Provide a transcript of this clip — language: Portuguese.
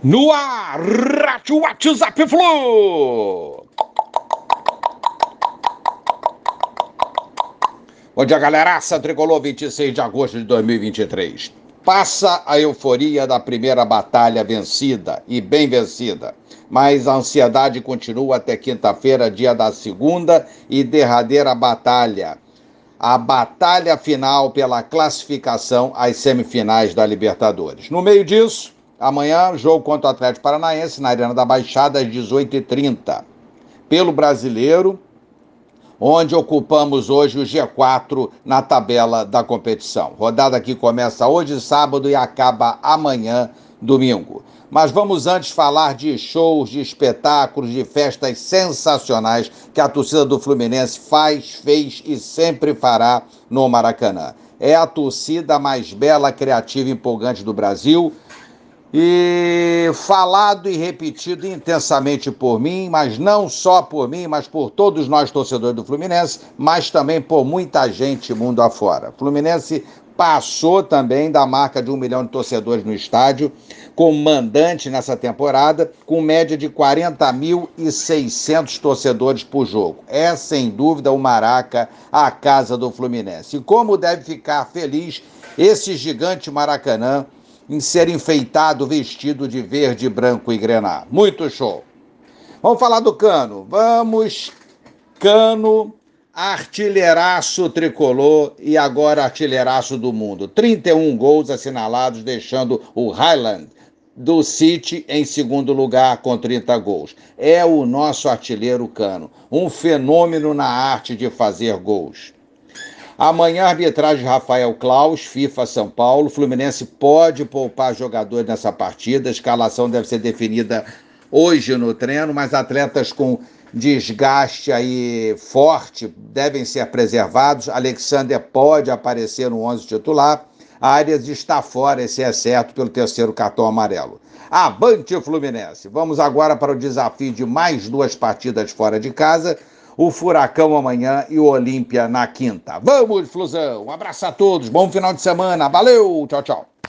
No ar, Rádio WhatsApp Flu! Bom dia, galeraça. Tricolor 26 de agosto de 2023. Passa a euforia da primeira batalha vencida e bem vencida, mas a ansiedade continua até quinta-feira, dia da segunda e derradeira batalha. A batalha final pela classificação às semifinais da Libertadores. No meio disso, Amanhã, jogo contra o Atlético Paranaense na Arena da Baixada, às 18h30. Pelo brasileiro, onde ocupamos hoje o G4 na tabela da competição. Rodada que começa hoje, sábado, e acaba amanhã, domingo. Mas vamos antes falar de shows, de espetáculos, de festas sensacionais que a torcida do Fluminense faz, fez e sempre fará no Maracanã. É a torcida mais bela, criativa e empolgante do Brasil e falado e repetido intensamente por mim, mas não só por mim, mas por todos nós torcedores do Fluminense, mas também por muita gente mundo afora. Fluminense passou também da marca de um milhão de torcedores no estádio, com mandante nessa temporada, com média de 40.600 torcedores por jogo. É sem dúvida o Maraca, a casa do Fluminense. E como deve ficar feliz esse gigante Maracanã em ser enfeitado vestido de verde, branco e grená. Muito show. Vamos falar do Cano. Vamos, Cano, artilheiraço tricolor e agora artilheiraço do mundo. 31 gols assinalados, deixando o Highland do City em segundo lugar com 30 gols. É o nosso artilheiro Cano, um fenômeno na arte de fazer gols. Amanhã, arbitragem Rafael Klaus, FIFA São Paulo. Fluminense pode poupar jogadores nessa partida. A escalação deve ser definida hoje no treino, mas atletas com desgaste aí forte devem ser preservados. Alexander pode aparecer no 11 titular. Arias está fora, esse é certo, pelo terceiro cartão amarelo. Avante Fluminense! Vamos agora para o desafio de mais duas partidas fora de casa o Furacão amanhã e o Olímpia na quinta. Vamos, Flusão! Um abraço a todos, bom final de semana, valeu, tchau, tchau.